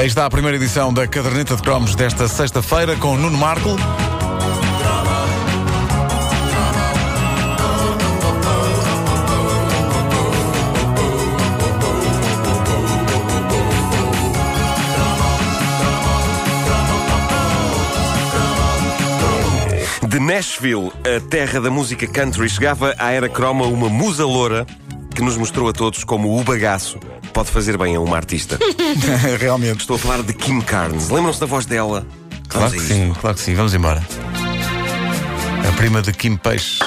Aí está a primeira edição da Caderneta de Cromos desta sexta-feira com Nuno Marco. De Nashville, a terra da música country, chegava à era croma uma musa loura que nos mostrou a todos como o bagaço pode fazer bem a uma artista. Realmente. Estou a falar de Kim Carnes. Lembram-se da voz dela? Claro Vamos que sim, claro que sim. Vamos embora. A prima de Kim Peixe.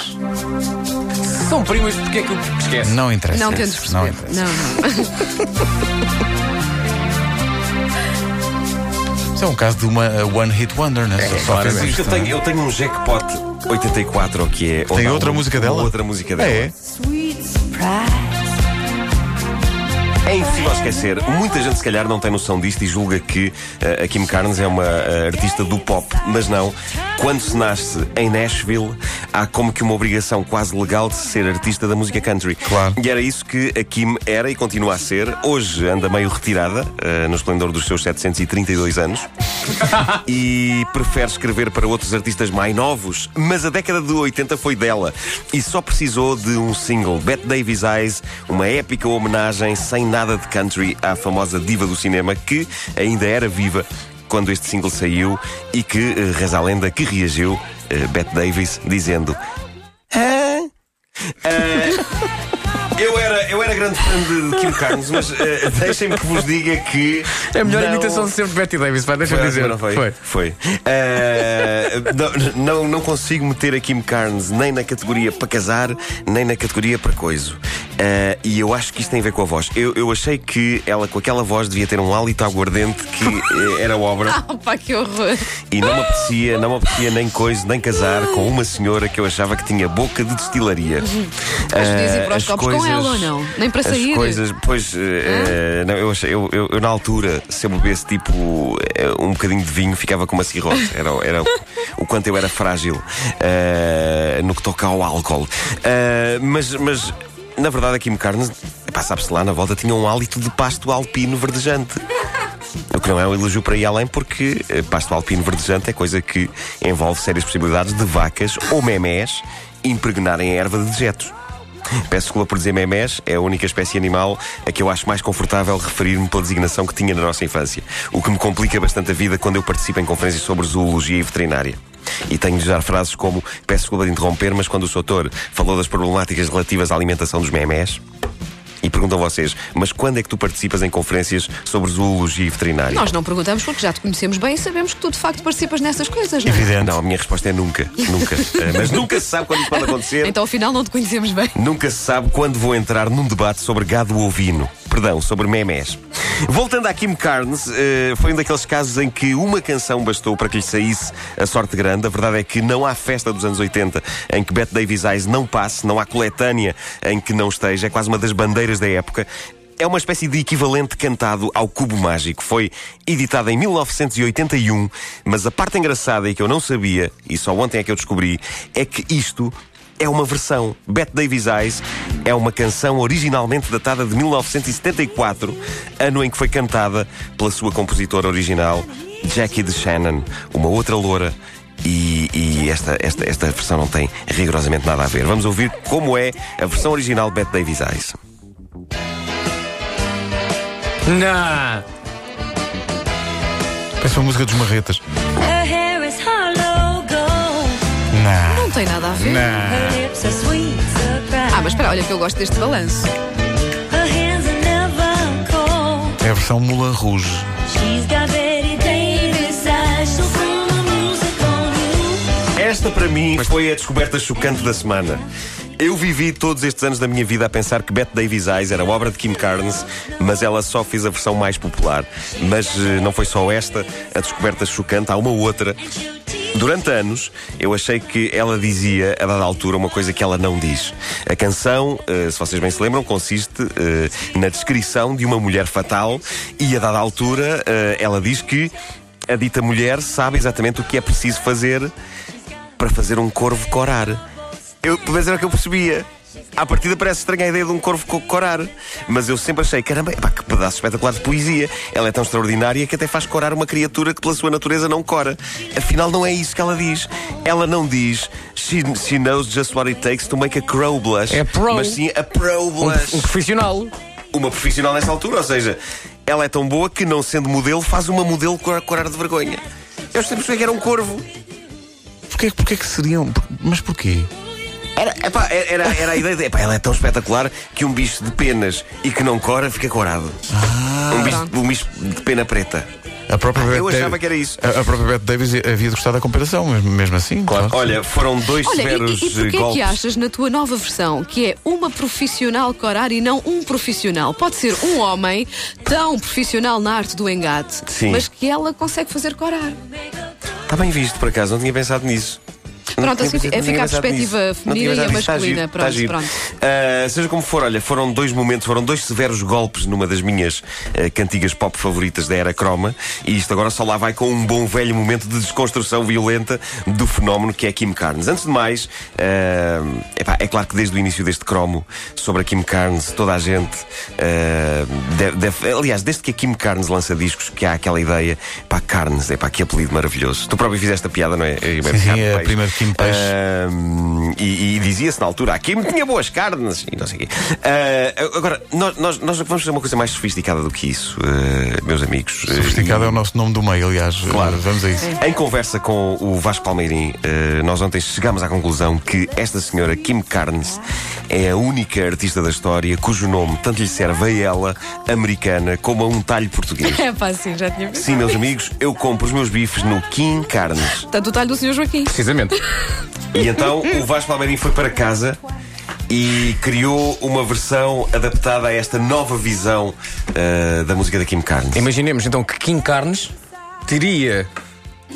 São primos, porque é que eu esquece? Não interessa. Não tentes Não perceber. interessa. Não, não. Isso é um caso de uma uh, One Hit Wonder, né? Só- Só fez Mas isto. eu, tenho, eu tenho um jackpot 84, ou que é. Tem não, outra música dela? Outra música dela. é? surprise. É impossível esquecer. Muita gente, se calhar, não tem noção disto e julga que eh, a Kim Carnes é uma eh, artista do pop. Mas não. Quando se nasce em Nashville, há como que uma obrigação quase legal de ser artista da música country. Claro. E era isso que a Kim era e continua a ser. Hoje anda meio retirada, eh, no esplendor dos seus 732 anos. e prefere escrever para outros artistas mais novos. Mas a década de 80 foi dela. E só precisou de um single, Bette Davis Eyes, uma épica homenagem sem nada de country à famosa diva do cinema que ainda era viva quando este single saiu e que eh, reza a lenda que reagiu, eh, Bette Davis, dizendo. Era, eu era grande fã de, Kim Carnes, mas eh, deixem-me que vos diga que. É a melhor não- imitação de sempre de Betty Davis, vai, deixa-me foi, dizer. não foi? Foi. Eh, não, não, não consigo meter a Kim Carnes nem na categoria para casar, nem na categoria para coiso. Eh, e eu acho que isto tem a ver com a voz. Eu, eu achei que ela, com aquela voz, devia ter um hálito aguardente que era obra. Ah, pá, que horror. E não me apetecia, não me apetecia nem coisa, nem casar com uma senhora que eu achava que tinha boca de destilaria. Mas podias ir para os as copos com ela ou não? Nem para sair? As coisas, pois, eh, eh, não, eu, achei- eu, eu- eu, na altura, se eu bebesse tipo eh, um bocadinho de vinho, ficava com uma cirrose. Era, era o, o quanto eu era frágil eh, no que toca ao álcool. Eh, mas, mas, na verdade, a Kim Carnes, sabe-se lá, na volta tinha um hálito de pasto alpino verdejante. O que não é um elogio para ir além, porque pasto alpino verdejante é coisa que envolve sérias possibilidades de vacas ou memés impregnarem a erva de dejetos. Peço desculpa por dizer memés, é a única espécie animal a que eu acho mais confortável referir-me pela designação que tinha na nossa infância. O que me complica bastante a vida quando eu participo em conferências sobre zoologia e veterinária. E tenho de usar frases como peço desculpa de interromper, mas quando o Soutor falou das problemáticas relativas à alimentação dos memés. Perguntam vocês, mas quando é que tu participas em conferências sobre zoologia e veterinária? Nós não perguntamos porque já te conhecemos bem e sabemos que tu de facto participas nessas coisas, não é? Evidente. Não, a minha resposta é nunca. Nunca. Eh, mas nunca se sabe quando isso pode acontecer. Então afinal não te conhecemos bem. Nunca se sabe quando vou entrar num debate sobre gado ovino. Perdão, sobre memés. Voltando à Kim Carnes, eh, foi um daqueles casos em que uma canção bastou para que lhe saísse a sorte grande. A verdade é que não há festa dos anos 80 em que Bette Davis Eyes não passe, não há coletânea em que não esteja. É quase uma das bandeiras da época. É uma espécie de equivalente cantado ao Cubo Mágico. Foi editada em 1981, mas a parte engraçada e que eu não sabia, e só ontem é que eu descobri, é que isto é uma versão. Bette Davis Eyes é uma canção originalmente datada de 1974, ano em que foi cantada pela sua compositora original, Jackie DeShannon, uma outra loura. E, e esta, esta, esta versão não tem rigorosamente nada a ver. Vamos ouvir como é a versão original de Bette Davis Eyes. Não! Parece uma música dos marretas. Tem nada a ver. Não. Ah, mas espera, olha que eu gosto deste balanço. É a versão Moulin Rouge. Esta para mim foi a descoberta chocante da semana. Eu vivi todos estes anos da minha vida a pensar que Bette Davis Eyes era obra de Kim Carnes, mas ela só fez a versão mais popular. Mas eh, não foi só esta a descoberta chocante, há uma outra. Durante anos, eu achei que ela dizia, a dada altura, uma coisa que ela não diz. A canção, eh, se vocês bem se lembram, consiste eh, na descrição de uma mulher fatal e, a dada altura, eh, ela diz que a dita mulher sabe exatamente o que é preciso fazer para fazer um corvo corar. Eu, mas era o que eu percebia. À partida parece estranha a ideia de um corvo co- corar, mas eu sempre achei, caramba, epá, que pedaço espetacular de poesia. Ela é tão extraordinária que até faz corar uma criatura que pela sua natureza não cora. Afinal, não é isso que ela diz. Ela não diz she, she knows just what it takes to make a crow blush. É pro. Mas sim a pro Um, blush um profissional. uma profissional nessa altura, ou seja, ela é tão boa que, não sendo modelo, faz uma modelo cor- corar de vergonha. Eu sempre percebi que era um corvo. Porquê, porquê que seriam. Mas porquê? Era, epá, era, era a ideia de. Epá, ela é tão espetacular que um bicho de penas e que não cora fica corado. um, bicho, um bicho de pena preta. A própria eu Bette achava Davis- que era isso. A, a própria Bette Davis havia gostado da comparação, mesmo, mesmo assim. Claro. Olha, foram dois Olha, e, severos e, e porquê é golpes. que achas na tua nova versão que é uma profissional corar e não um profissional? Pode ser um homem tão profissional na arte do engate, Sim. mas que ela consegue fazer corar. Está bem visto, por acaso, não tinha pensado nisso. Pronto, assim fica a perspectiva feminina e a masculina. giro, Pronto, pronto. Ah, seja como for, olha, foram dois momentos, foram dois severos golpes numa das minhas ah, cantigas pop favoritas da era croma, e isto agora só lá vai com um bom velho momento de desconstrução violenta do fenómeno que é Kim Carnes. Antes de mais, ah, epá, é claro que desde o início deste cromo sobre a Kim Carnes, toda a gente ah, deve, deve- aliás, desde que a Kim Carnes lança discos, que há aquela ideia, pá, Carnes, é pá, que apelido maravilhoso. Tu próprio fizeste a piada, não é? Sim, sim, é a Peixe. Kim Peixe. Ahm, e, e dizia-se na altura, a Kim tinha boas carnes e não sei o quê. Ah, agora, nós, nós, nós vamos fazer uma coisa mais sofisticada do que isso, ah, meus amigos. Ah, Sofisticado é o nosso nome do meio, aliás. Claro. Vamos a isso. em conversa com o Vasco Palmeirim, nós ontem chegámos à conclusão que esta senhora Kim Carnes é a única artista da história cujo nome tanto lhe serve a ela, americana, como a um talho português. É pá, sim, já tinha pensado. Sim, meus amigos, eu compro os meus bifes no Kim Carnes. Tanto o talho do Sr. Joaquim. Precisamente. E então o Vasco Palmeirim foi para casa e criou uma versão adaptada a esta nova visão eh, da música da Kim Carnes. Imaginemos então que Kim Carnes teria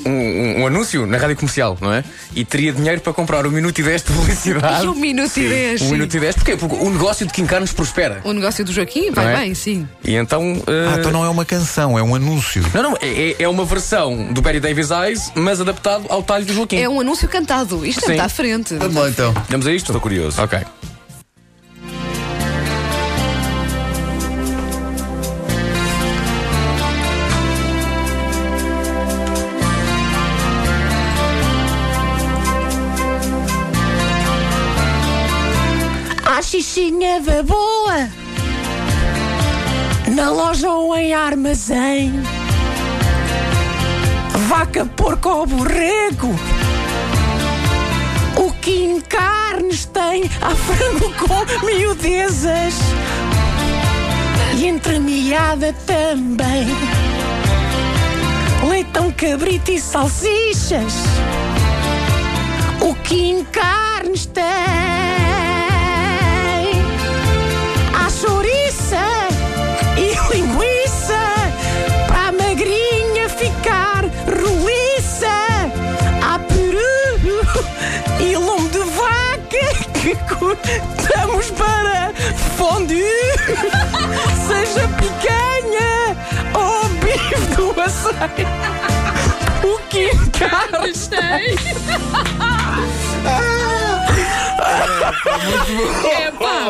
um, um- um anúncio na rádio comercial, não é? E teria dinheiro para comprar um minuto e 10 de publicidade. Um minuto e dez. Um minuto e 10. Porquê? Porque o negócio de Kim Carnes prospera. O negócio do Joaquim vai é? bem, sim. E então. eh, Ah, então não é uma canção, é um anúncio. Não, não, é, é- é uma versão do Barry Davis Eyes, mas adaptado ao talho do Joaquim. É um anúncio cantado. Isto Sim. está à frente. Vamos lá então. Vamos a isto? Estou curioso. Ok. Boa Na loja ou em armazém. Vaca, porco ou borrego. O que em carnes tem Há frango com miudezas. E entremeada também. Leitão, cabrito e salsichas. O que em carnes tem cortamos para fondue Seja picanha ou bife do açaí. O que carnes tem É pá!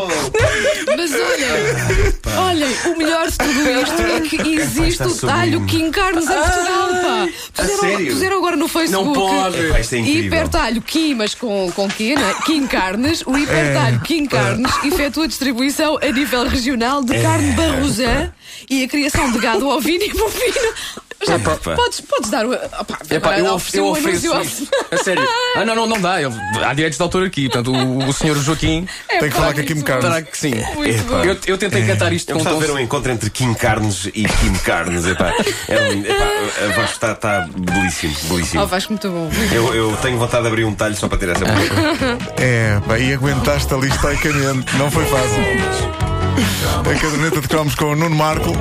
Mas olha, olhem, o melhor de tudo isto é que existe o talho. Kim Carnes em Portugal, pá! Puseram, sério? puseram agora no Facebook. Não pode. Epá, isto é incrível. Hipertalho Kim, mas com, com quê, né? Kim Carnes. O hipertalho Kim Carnes efetua distribuição a nível regional de carne barrosã e a criação de gado ovino e bovino. Já, podes, podes dar o. Opá, Epá, agora eu, of- eu um ofereço. A sério. Ah, não, não, não dá. Ele- há direitos de autor aqui. Portanto, o, o senhor Joaquim É Tem que pá, falar com a Kim Carnes. terá que sim. Eu, eu tentei cantar isto Eu com de ver um encontro entre Kim Carnes e Kim Carnes. Epá, é um, epá, a voz está, está belíssimo, belíssimo. Oh, Vasco, muito bom. Eu, eu tenho vontade de abrir um talho só para ter essa música. É, pá, e aguentaste ali estoicamente. Não foi fácil. A caderneta de cromos com o Nuno Marco.